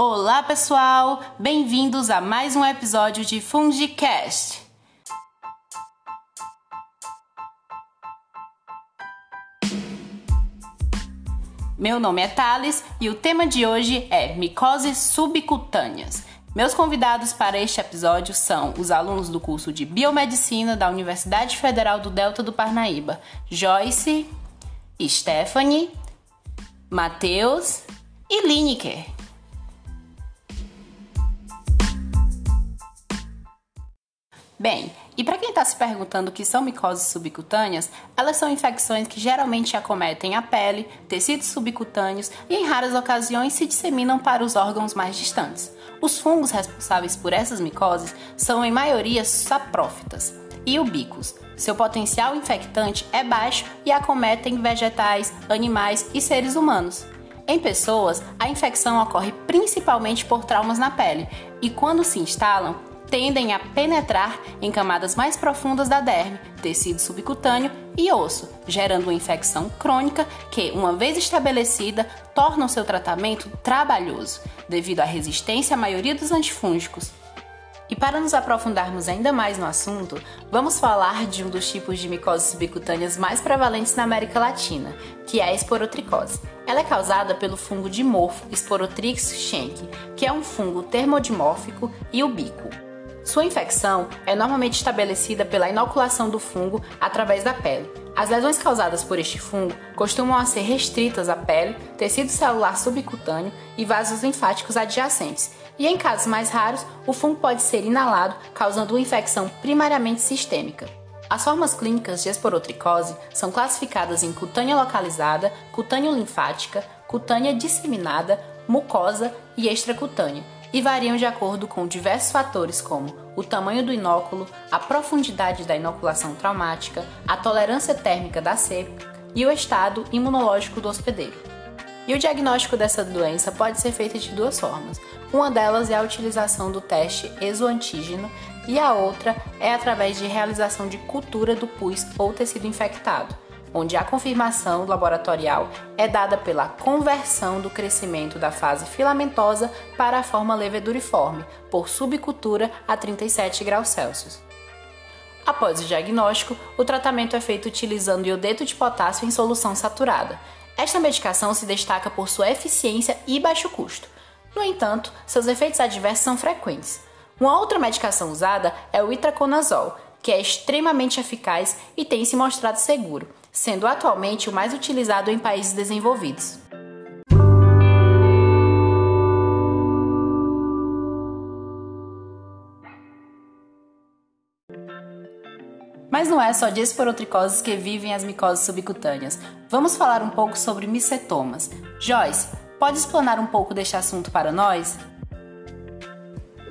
Olá, pessoal! Bem-vindos a mais um episódio de Fungicast. Meu nome é Thales e o tema de hoje é micoses subcutâneas. Meus convidados para este episódio são os alunos do curso de Biomedicina da Universidade Federal do Delta do Parnaíba, Joyce, Stephanie, Matheus e Lineker. Bem, e para quem está se perguntando o que são micoses subcutâneas, elas são infecções que geralmente acometem a pele, tecidos subcutâneos e em raras ocasiões se disseminam para os órgãos mais distantes. Os fungos responsáveis por essas micoses são em maioria saprófitas e ubicos. Seu potencial infectante é baixo e acometem vegetais, animais e seres humanos. Em pessoas, a infecção ocorre principalmente por traumas na pele e, quando se instalam, tendem a penetrar em camadas mais profundas da derme, tecido subcutâneo e osso, gerando uma infecção crônica que, uma vez estabelecida, torna o seu tratamento trabalhoso, devido à resistência à maioria dos antifúngicos. E para nos aprofundarmos ainda mais no assunto, vamos falar de um dos tipos de micoses subcutâneas mais prevalentes na América Latina, que é a esporotricose. Ela é causada pelo fungo dimorfo Sporotrix schenck, que é um fungo termodimórfico e ubíquo. Sua infecção é normalmente estabelecida pela inoculação do fungo através da pele. As lesões causadas por este fungo costumam ser restritas à pele, tecido celular subcutâneo e vasos linfáticos adjacentes. E em casos mais raros, o fungo pode ser inalado, causando uma infecção primariamente sistêmica. As formas clínicas de esporotricose são classificadas em cutânea localizada, cutânea linfática, cutânea disseminada, mucosa e extracutânea e variam de acordo com diversos fatores como o tamanho do inóculo, a profundidade da inoculação traumática, a tolerância térmica da cepa e o estado imunológico do hospedeiro. E o diagnóstico dessa doença pode ser feito de duas formas. Uma delas é a utilização do teste exoantígeno e a outra é através de realização de cultura do pus ou tecido infectado onde a confirmação laboratorial é dada pela conversão do crescimento da fase filamentosa para a forma leveduriforme, por subcultura a 37 graus Celsius. Após o diagnóstico, o tratamento é feito utilizando iodeto de potássio em solução saturada. Esta medicação se destaca por sua eficiência e baixo custo. No entanto, seus efeitos adversos são frequentes. Uma outra medicação usada é o itraconazol, que é extremamente eficaz e tem se mostrado seguro, sendo atualmente o mais utilizado em países desenvolvidos. Mas não é só de que vivem as micoses subcutâneas. Vamos falar um pouco sobre micetomas. Joyce, pode explanar um pouco deste assunto para nós?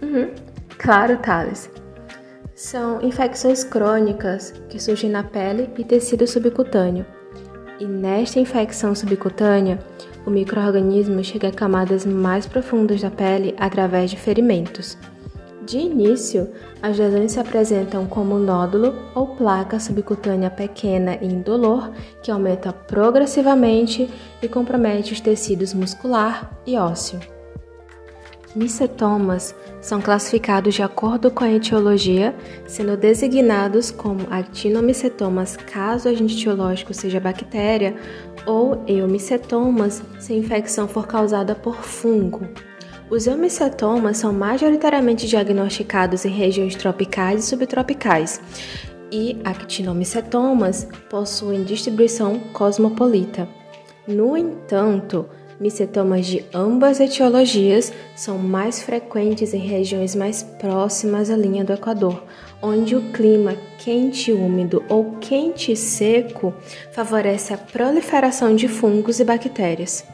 Uhum. Claro, Thales. São infecções crônicas que surgem na pele e tecido subcutâneo. E nesta infecção subcutânea, o microorganismo chega a camadas mais profundas da pele através de ferimentos. De início, as lesões se apresentam como nódulo ou placa subcutânea pequena e indolor que aumenta progressivamente e compromete os tecidos muscular e ósseo. Micetomas são classificados de acordo com a etiologia, sendo designados como actinomicetomas caso o agente etiológico seja bactéria ou eumicetomas se a infecção for causada por fungo. Os eumicetomas são majoritariamente diagnosticados em regiões tropicais e subtropicais, e actinomicetomas possuem distribuição cosmopolita. No entanto, Micetomas de ambas etiologias são mais frequentes em regiões mais próximas à linha do Equador, onde o clima quente úmido ou quente seco favorece a proliferação de fungos e bactérias.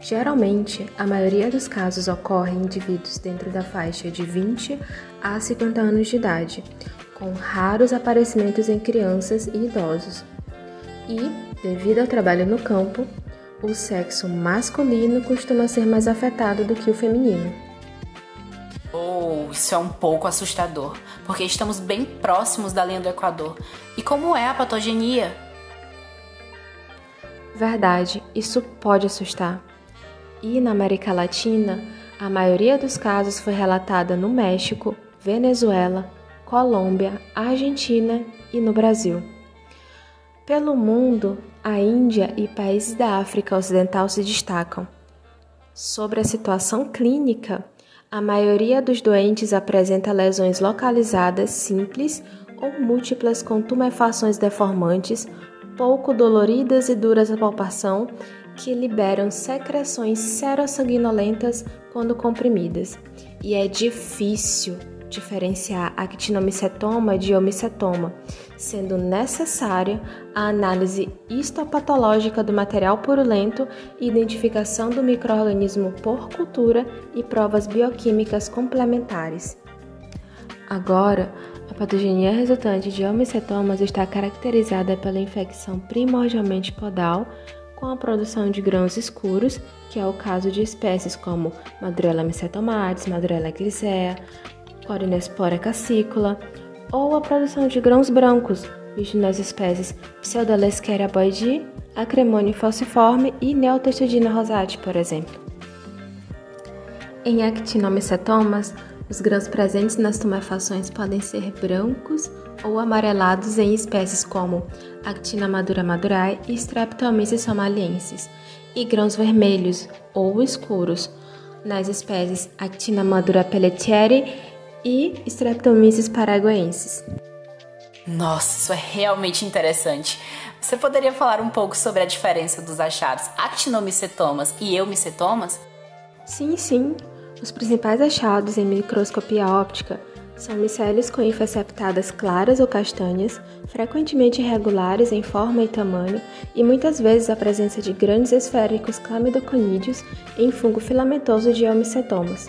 Geralmente, a maioria dos casos ocorre em indivíduos dentro da faixa de 20 a 50 anos de idade, com raros aparecimentos em crianças e idosos. E, devido ao trabalho no campo, o sexo masculino costuma ser mais afetado do que o feminino. Oh, isso é um pouco assustador, porque estamos bem próximos da linha do Equador. E como é a patogenia? Verdade, isso pode assustar. E na América Latina, a maioria dos casos foi relatada no México, Venezuela, Colômbia, Argentina e no Brasil. Pelo mundo, a Índia e países da África Ocidental se destacam. Sobre a situação clínica, a maioria dos doentes apresenta lesões localizadas simples ou múltiplas com tumefações deformantes, pouco doloridas e duras à palpação, que liberam secreções serossanguinolentas quando comprimidas. E é difícil diferenciar actinomicetoma de homicetoma, sendo necessária a análise histopatológica do material purulento, identificação do microorganismo por cultura e provas bioquímicas complementares. Agora, a patogenia resultante de homicetomas está caracterizada pela infecção primordialmente podal, com a produção de grãos escuros, que é o caso de espécies como Madrela mycetomatis, Madrela grisea, Corinespora cassicula, ou a produção de grãos brancos, visto nas espécies Pseudolesqueria boydii, Acremone falciforme e Neotestudina rosati, por exemplo. Em actinomicetomas, os grãos presentes nas tumefações podem ser brancos ou amarelados em espécies como Actina madura madurae e Streptomyces somaliensis, e grãos vermelhos ou escuros nas espécies Actina madura pelletieri e Streptomyces paraguaensis. Nossa, isso é realmente interessante. Você poderia falar um pouco sobre a diferença dos achados actinomicetomas e eumicetomas? Sim, sim. Os principais achados em microscopia óptica são micélios com hifas septadas claras ou castanhas, frequentemente irregulares em forma e tamanho, e muitas vezes a presença de grandes esféricos clamidoconídeos em fungo filamentoso de eumicetomas.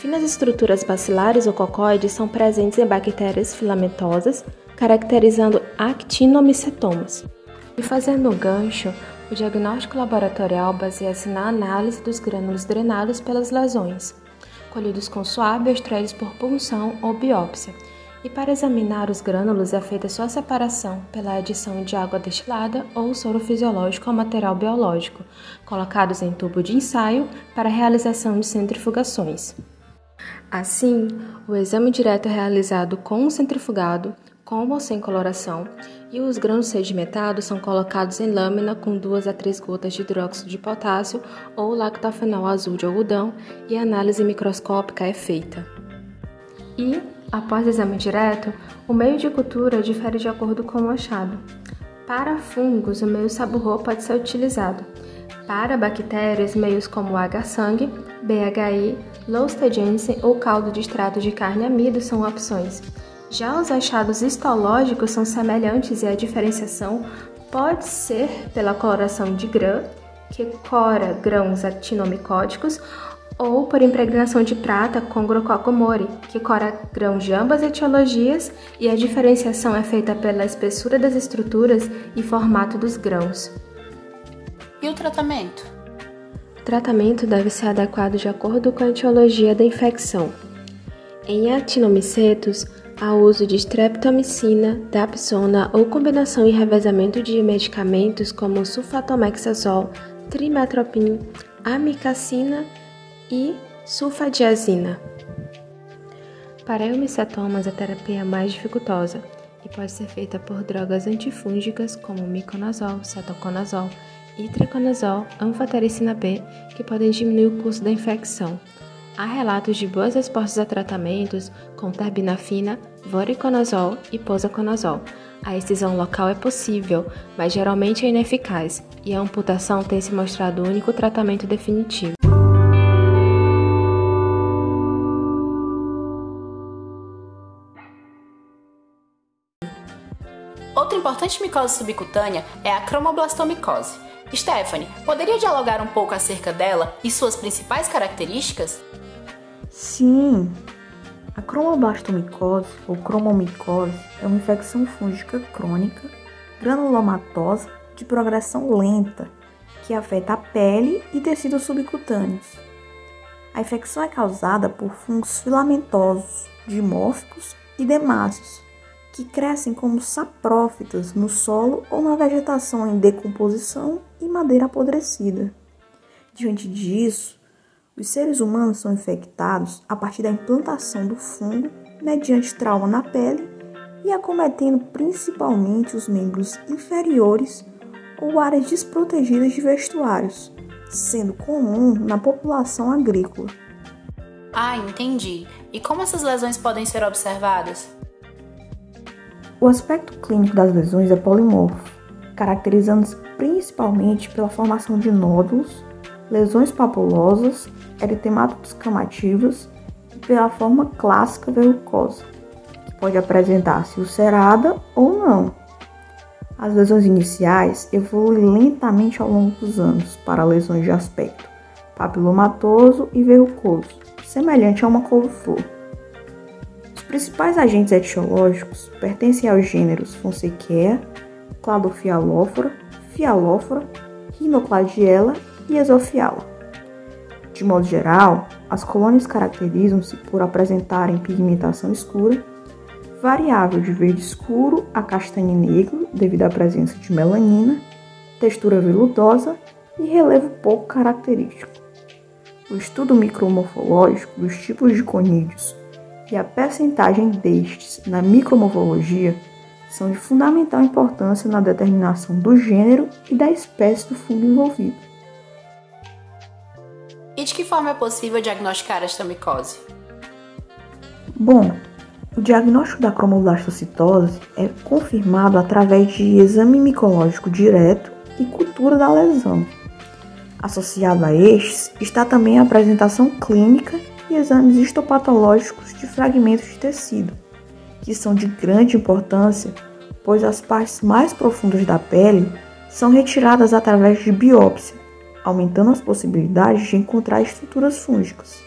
Finas estruturas bacilares ou cocóides são presentes em bactérias filamentosas, caracterizando actinomicetomas. E fazendo um gancho, o diagnóstico laboratorial baseia-se na análise dos grânulos drenados pelas lesões, colhidos com suave extraídos por punção ou biópsia. E para examinar os grânulos é feita sua separação pela adição de água destilada ou soro fisiológico ao material biológico, colocados em tubo de ensaio para realização de centrifugações. Assim, o exame direto é realizado com um centrifugado, com ou sem coloração, e os grãos sedimentados são colocados em lâmina com duas a três gotas de hidróxido de potássio ou lactofenol azul de algodão e a análise microscópica é feita. E, após o exame direto, o meio de cultura difere de acordo com o achado. Para fungos, o meio saburro pode ser utilizado. Para bactérias, meios como H-sangue, BHI, Lostegensen ou caldo de extrato de carne amido são opções. Já os achados histológicos são semelhantes e a diferenciação pode ser pela coloração de grã, que cora grãos actinomicóticos, ou por impregnação de prata com Grococomori, que cora grãos de ambas etiologias, e a diferenciação é feita pela espessura das estruturas e formato dos grãos. E o tratamento? O tratamento deve ser adequado de acordo com a etiologia da infecção. Em actinomicetos, há uso de streptomicina, dapsona ou combinação e revezamento de medicamentos como sulfatomexazol, trimetoprim, amicacina e sulfadiazina. Para eumicetomas, a terapia é mais dificultosa e pode ser feita por drogas antifúngicas como miconazol, cetoconazol, itraconazol, anfotericina B, que podem diminuir o curso da infecção. Há relatos de boas respostas a tratamentos com terbinafina, voriconazol e posaconazol. A excisão local é possível, mas geralmente é ineficaz, e a amputação tem se mostrado o único tratamento definitivo. Outra importante micose subcutânea é a cromoblastomicose. Stephanie, poderia dialogar um pouco acerca dela e suas principais características? Sim. A cromoblastomicose ou cromomicose é uma infecção fúngica crônica, granulomatosa, de progressão lenta, que afeta a pele e tecidos subcutâneos. A infecção é causada por fungos filamentosos, dimórficos e demáceos, que crescem como saprófitas no solo ou na vegetação em decomposição e madeira apodrecida. Diante disso, os seres humanos são infectados a partir da implantação do fungo mediante trauma na pele e acometendo principalmente os membros inferiores ou áreas desprotegidas de vestuários, sendo comum na população agrícola. Ah, entendi. E como essas lesões podem ser observadas? O aspecto clínico das lesões é polimorfo, caracterizando-se principalmente pela formação de nódulos, lesões papulosas, eritematos descamativos e pela forma clássica verrucosa, que pode apresentar-se ulcerada ou não. As lesões iniciais evoluem lentamente ao longo dos anos para lesões de aspecto papilomatoso e verrucoso, semelhante a uma couve-flor. Principais agentes etiológicos pertencem aos gêneros Fonsequia, Cladofialófora, Fialófora, Rhinocladiella e Exofiala. De modo geral, as colônias caracterizam-se por apresentarem pigmentação escura, variável de verde escuro a castanho negro devido à presença de melanina, textura veludosa e relevo pouco característico. O estudo micromorfológico dos tipos de conídeos e a percentagem destes na micromorfologia são de fundamental importância na determinação do gênero e da espécie do fungo envolvido. E de que forma é possível diagnosticar esta micose? Bom, o diagnóstico da cromoblastocitose é confirmado através de exame micológico direto e cultura da lesão. Associado a estes está também a apresentação clínica e exames histopatológicos de fragmentos de tecido, que são de grande importância, pois as partes mais profundas da pele são retiradas através de biópsia, aumentando as possibilidades de encontrar estruturas fúngicas.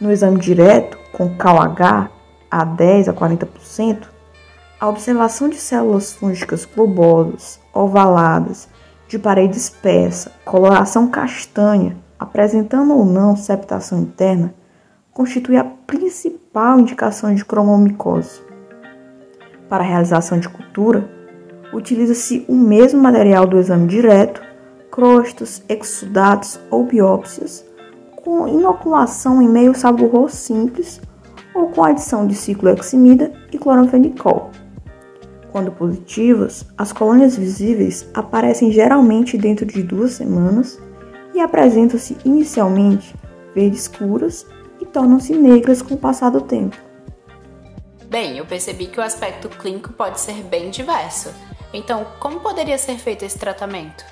No exame direto, com KH a 10 a 40%, a observação de células fúngicas globosas, ovaladas, de parede espessa, coloração castanha, apresentando ou não septação interna, constitui a principal indicação de cromomicose. Para a realização de cultura, utiliza-se o mesmo material do exame direto, crostas, exudatos ou biópsias, com inoculação em meio saburroso simples ou com adição de cicloheximida e cloranfenicol. Quando positivas, as colônias visíveis aparecem geralmente dentro de duas semanas e apresentam-se inicialmente verde escuras e tornam-se negras com o passar do tempo. Bem, eu percebi que o aspecto clínico pode ser bem diverso. Então, como poderia ser feito esse tratamento?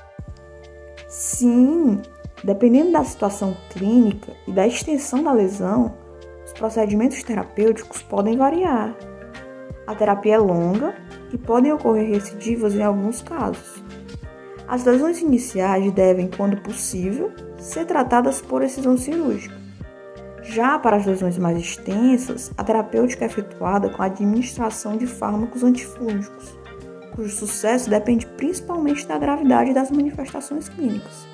Sim, dependendo da situação clínica e da extensão da lesão, os procedimentos terapêuticos podem variar. A terapia é longa e podem ocorrer recidivas em alguns casos. As lesões iniciais devem, quando possível, ser tratadas por excisão cirúrgica. Já para as lesões mais extensas, a terapêutica é efetuada com a administração de fármacos antifúngicos, cujo sucesso depende principalmente da gravidade das manifestações clínicas.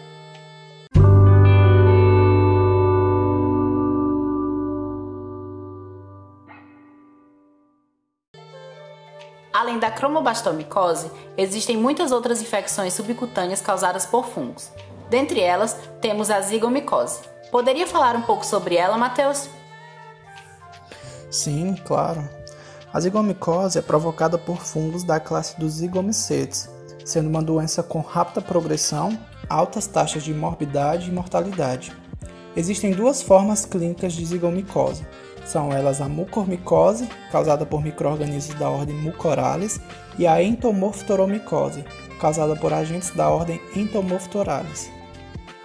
Além da cromobastomicose, existem muitas outras infecções subcutâneas causadas por fungos. Dentre elas, temos a zigomicose. Poderia falar um pouco sobre ela, Matheus? Sim, claro. A zigomicose é provocada por fungos da classe dos zigomicetes, sendo uma doença com rápida progressão, altas taxas de morbidade e mortalidade. Existem duas formas clínicas de zigomicose, são elas a mucormicose, causada por microrganismos da ordem Mucorales, e a entomorftoromicose, causada por agentes da ordem Entomorphtorales.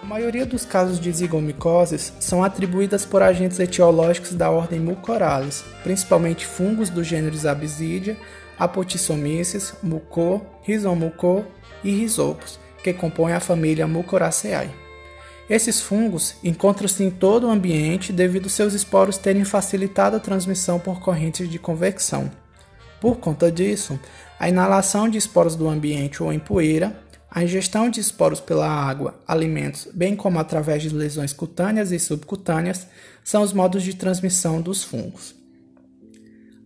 A maioria dos casos de zigomicoses são atribuídas por agentes etiológicos da ordem Mucorales, principalmente fungos do gênero Absidia, Apotissomyces, Mucor, Rhizomucor e Rhizopus, que compõem a família Mucoraceae. Esses fungos encontram-se em todo o ambiente devido seus esporos terem facilitado a transmissão por correntes de convecção. Por conta disso, a inalação de esporos do ambiente ou em poeira, a ingestão de esporos pela água, alimentos, bem como através de lesões cutâneas e subcutâneas, são os modos de transmissão dos fungos.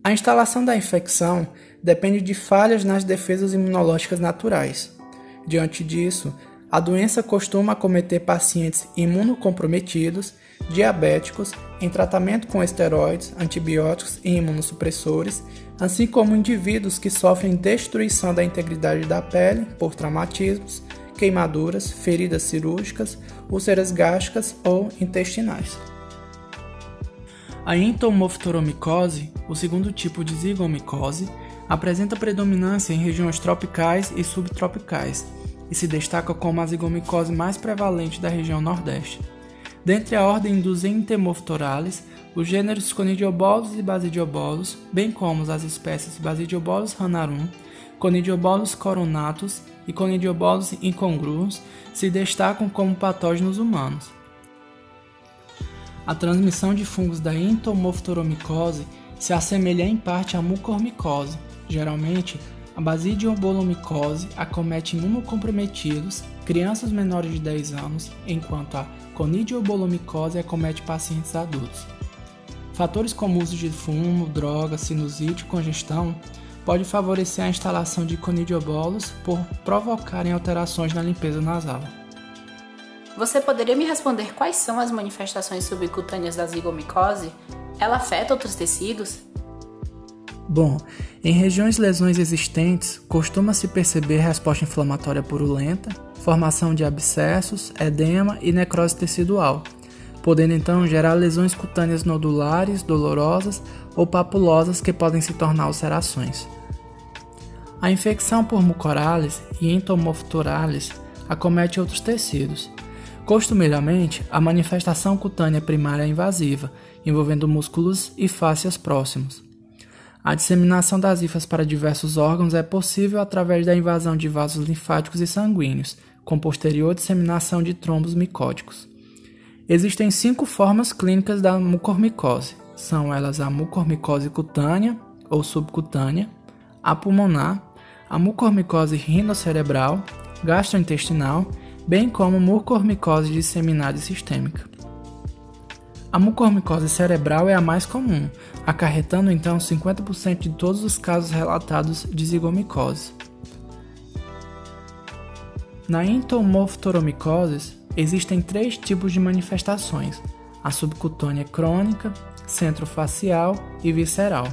A instalação da infecção depende de falhas nas defesas imunológicas naturais. Diante disso, A doença costuma acometer pacientes imunocomprometidos, diabéticos, em tratamento com esteroides, antibióticos e imunossupressores, assim como indivíduos que sofrem destruição da integridade da pele por traumatismos, queimaduras, feridas cirúrgicas, úlceras gástricas ou intestinais. A entomoftoromicose, o segundo tipo de zigomicose, apresenta predominância em regiões tropicais e subtropicais e se destaca como a zigomicose mais prevalente da região Nordeste. Dentre a ordem dos Entomophthoralis, os gêneros Conidiobolus e Basidiobolus, bem como as espécies Basidiobolus ranarum, Conidiobolus coronatus e Conidiobolus incongruos, se destacam como patógenos humanos. A transmissão de fungos da entomoftoromicose se assemelha em parte à mucormicose. Geralmente, a basidiobolomicose acomete imunocomprometidos, crianças menores de 10 anos, enquanto a conidiobolomicose acomete pacientes adultos. Fatores como uso de fumo, droga, sinusite congestão pode favorecer a instalação de conidiobolos por provocarem alterações na limpeza nasal. Você poderia me responder quais são as manifestações subcutâneas da zigomicose? Ela afeta outros tecidos? Bom, em regiões lesões existentes, costuma-se perceber resposta inflamatória purulenta, formação de abscessos, edema e necrose tecidual, podendo então gerar lesões cutâneas nodulares, dolorosas ou papulosas que podem se tornar ulcerações. A infecção por mucorales e entomophthorales acomete outros tecidos, Costumeiramente, a manifestação cutânea primária é invasiva, envolvendo músculos e fáscias próximos. A disseminação das hifas para diversos órgãos é possível através da invasão de vasos linfáticos e sanguíneos, com posterior disseminação de trombos micóticos. Existem cinco formas clínicas da mucormicose. São elas a mucormicose cutânea ou subcutânea, a pulmonar, a mucormicose rinocerebral, gastrointestinal bem como mucormicose disseminada e sistêmica. A mucormicose cerebral é a mais comum, acarretando então 50% de todos os casos relatados de zigomicose. Na entomoftoromicose, existem três tipos de manifestações: a subcutânea crônica, centrofacial e visceral.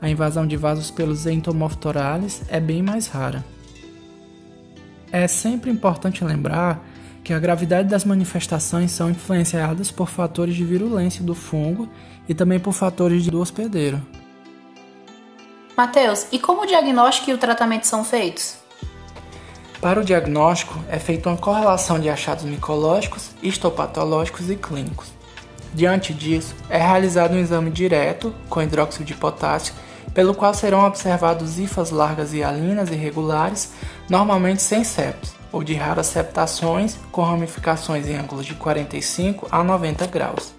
A invasão de vasos pelos entomoftorales é bem mais rara. É sempre importante lembrar que a gravidade das manifestações são influenciadas por fatores de virulência do fungo e também por fatores do hospedeiro. Mateus, e como o diagnóstico e o tratamento são feitos? Para o diagnóstico, é feita uma correlação de achados micológicos, histopatológicos e clínicos. Diante disso, é realizado um exame direto com hidróxido de potássio pelo qual serão observados hifas largas e alinas irregulares, normalmente sem septos, ou de raras septações, com ramificações em ângulos de 45 a 90 graus.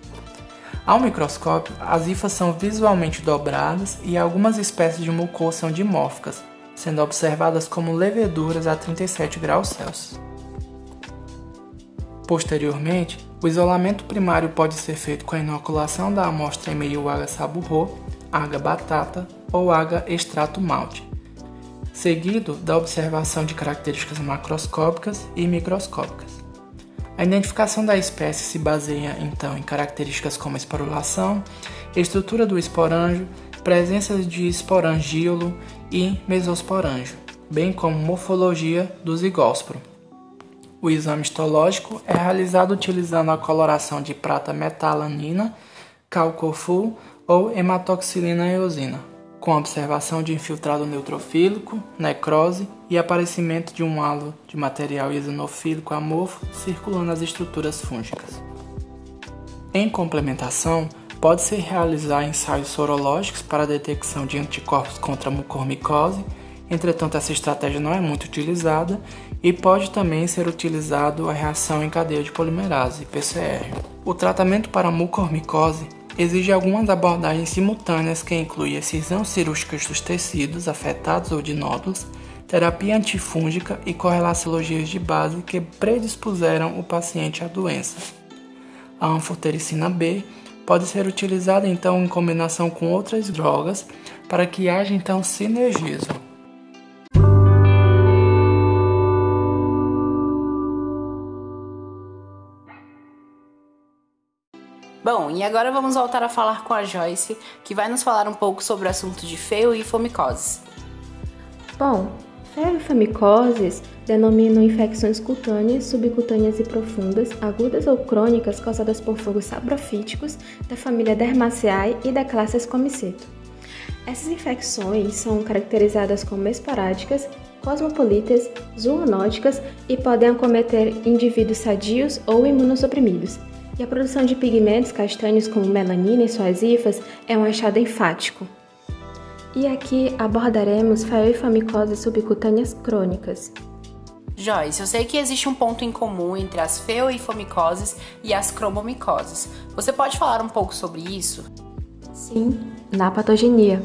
Ao microscópio, as hifas são visualmente dobradas e algumas espécies de mucosa são dimórficas, sendo observadas como leveduras a 37 graus Celsius. Posteriormente, o isolamento primário pode ser feito com a inoculação da amostra em meio água saburro, água batata ou água extrato malte, seguido da observação de características macroscópicas e microscópicas. A identificação da espécie se baseia então em características como esporulação, estrutura do esporanjo, presença de esporangíolo e mesosporanjo, bem como morfologia do zigósporo. O exame histológico é realizado utilizando a coloração de prata metalanina, calcofu ou hematoxilina eosina com observação de infiltrado neutrofílico, necrose e aparecimento de um halo de material eosinofílico amorfo circulando as estruturas fúngicas. Em complementação, pode-se realizar ensaios sorológicos para a detecção de anticorpos contra a mucormicose, entretanto essa estratégia não é muito utilizada e pode também ser utilizado a reação em cadeia de polimerase, PCR. O tratamento para a mucormicose exige algumas abordagens simultâneas que incluem excisão cirúrgica dos tecidos afetados ou de nódulos, terapia antifúngica e correlaciologias de base que predispuseram o paciente à doença. A anfotericina B pode ser utilizada então em combinação com outras drogas para que haja então sinergismo. Bom, e agora vamos voltar a falar com a Joyce, que vai nos falar um pouco sobre o assunto de feio e fomicoses. Bom, feio e fomicoses denominam infecções cutâneas, subcutâneas e profundas, agudas ou crônicas causadas por fungos saprofíticos da família Dermaceae e da classe Escomiceto. Essas infecções são caracterizadas como esporádicas, cosmopolitas, zoonóticas e podem acometer indivíduos sadios ou imunossuprimidos. E a produção de pigmentos castanhos como melanina e suas hifas é um achado enfático. E aqui abordaremos feoifamicoses subcutâneas crônicas. Joyce, eu sei que existe um ponto em comum entre as feoifomicoses e as cromomicoses. Você pode falar um pouco sobre isso? Sim, na patogenia.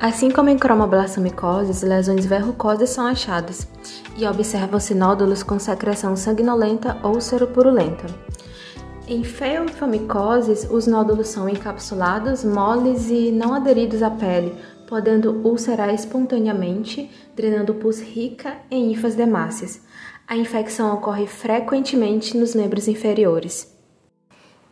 Assim como em cromoblastomicoses, lesões verrucosas são achadas e observam-se nódulos com secreção sanguinolenta ou seropurulenta. Em feofamicoses, os nódulos são encapsulados, moles e não aderidos à pele, podendo ulcerar espontaneamente, drenando pus rica em hifas demáceas. A infecção ocorre frequentemente nos membros inferiores.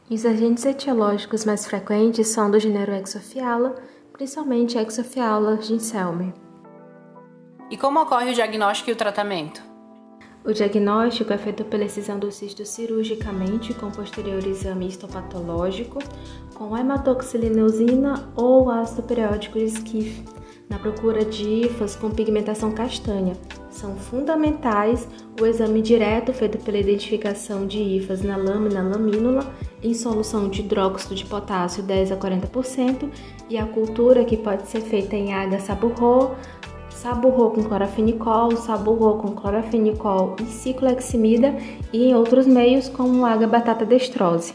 Os agentes etiológicos mais frequentes são do gênero Exophiala, principalmente Exophiala ginselmi. E como ocorre o diagnóstico e o tratamento? O diagnóstico é feito pela excisão do cisto cirurgicamente com posterior exame histopatológico com hematoxilineosina ou ácido periódico de Skiff, na procura de hifas com pigmentação castanha. São fundamentais o exame direto feito pela identificação de hifas na lâmina lamínula em solução de hidróxido de potássio 10 a 40% e a cultura que pode ser feita em água saburro, saburro com clorafenicol, saburro com clorafenicol e cicloheximida e em outros meios como água batata destrose.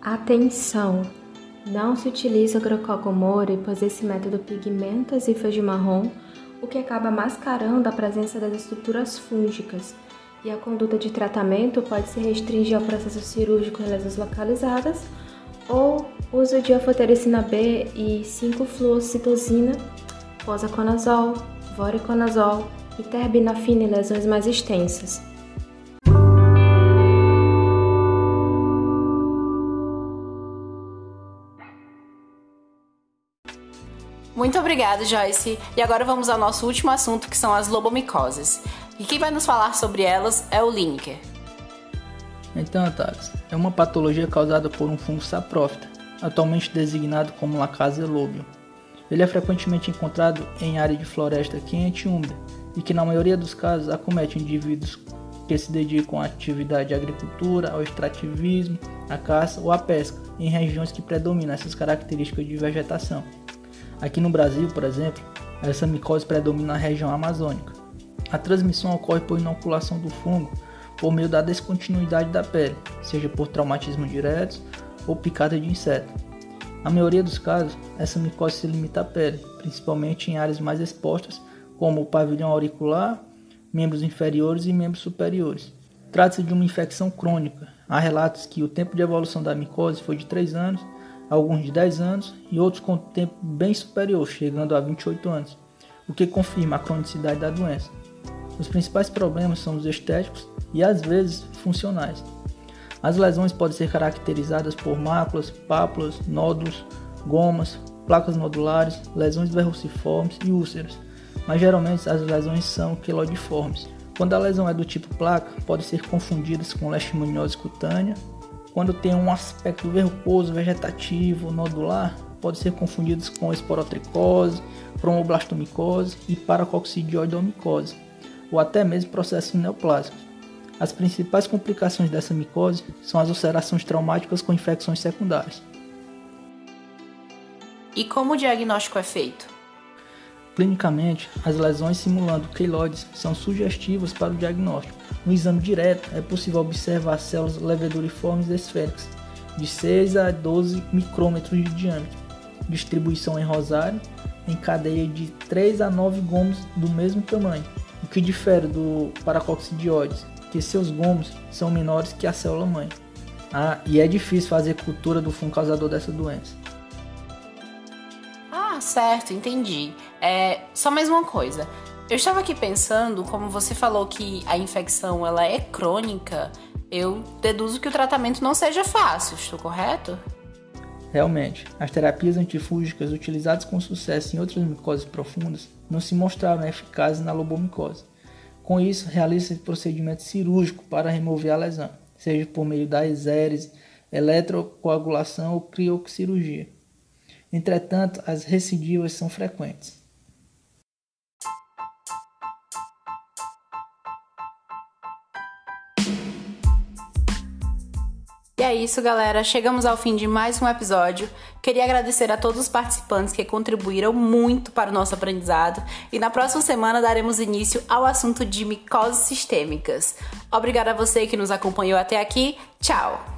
Atenção! Não se utiliza crocogomore, pois esse método pigmenta as hifas de marrom, o que acaba mascarando a presença das estruturas fúngicas, e a conduta de tratamento pode se restringir ao processo cirúrgico em lesões localizadas ou uso de anfotericina B e 5-fluocitosina, posaconazol, voriconazol e terbinafina em lesões mais extensas. Muito obrigada, Joyce. E agora vamos ao nosso último assunto, que são as lobomicoses. E quem vai nos falar sobre elas é o Lineker. Thales, é uma patologia causada por um fungo saprófita, atualmente designado como Lacase lobium. Ele é frequentemente encontrado em área de floresta quente e úmida, e que na maioria dos casos acomete indivíduos que se dedicam à atividade de agricultura, ao extrativismo, à caça ou à pesca, em regiões que predominam essas características de vegetação. Aqui no Brasil, por exemplo, essa micose predomina na região amazônica. A transmissão ocorre por inoculação do fungo por meio da descontinuidade da pele, seja por traumatismo direto ou picada de inseto. Na maioria dos casos, essa micose se limita à pele, principalmente em áreas mais expostas, como o pavilhão auricular, membros inferiores e membros superiores. Trata-se de uma infecção crônica. Há relatos que o tempo de evolução da micose foi de 3 anos alguns de 10 anos e outros com tempo bem superior, chegando a 28 anos, o que confirma a cronicidade da doença. Os principais problemas são os estéticos e às vezes funcionais. As lesões podem ser caracterizadas por máculas, pápulas, nódulos, gomas, placas nodulares, lesões verruciformes e úlceras, mas geralmente as lesões são queloidiformes. Quando a lesão é do tipo placa, pode ser confundidas com leishmaniose cutânea quando tem um aspecto verrucoso, vegetativo, nodular, pode ser confundidos com esporotricose, cromoblastomicose e paracoccidioidomicose, ou até mesmo processos neoplásicos. As principais complicações dessa micose são as ulcerações traumáticas com infecções secundárias. E como o diagnóstico é feito? Clinicamente, as lesões simulando queloides são sugestivas para o diagnóstico. No exame direto, é possível observar células leveduriformes esféricas, de 6 a 12 micrômetros de diâmetro, distribuição em rosário, em cadeia de 3 a 9 gomos do mesmo tamanho, o que difere do paracoccidioides, que seus gomos são menores que a célula mãe. Ah, e é difícil fazer cultura do fungo causador dessa doença. Ah, certo, entendi. É, só mais uma coisa. Eu estava aqui pensando, como você falou que a infecção ela é crônica, eu deduzo que o tratamento não seja fácil, estou correto? Realmente, as terapias antifúngicas utilizadas com sucesso em outras micoses profundas não se mostraram eficazes na lobomicose. Com isso, realiza-se procedimento cirúrgico para remover a lesão, seja por meio da exérese, eletrocoagulação ou crioxirurgia. Entretanto, as recidivas são frequentes. E é isso, galera. Chegamos ao fim de mais um episódio. Queria agradecer a todos os participantes que contribuíram muito para o nosso aprendizado. E na próxima semana daremos início ao assunto de micoses sistêmicas. Obrigada a você que nos acompanhou até aqui. Tchau!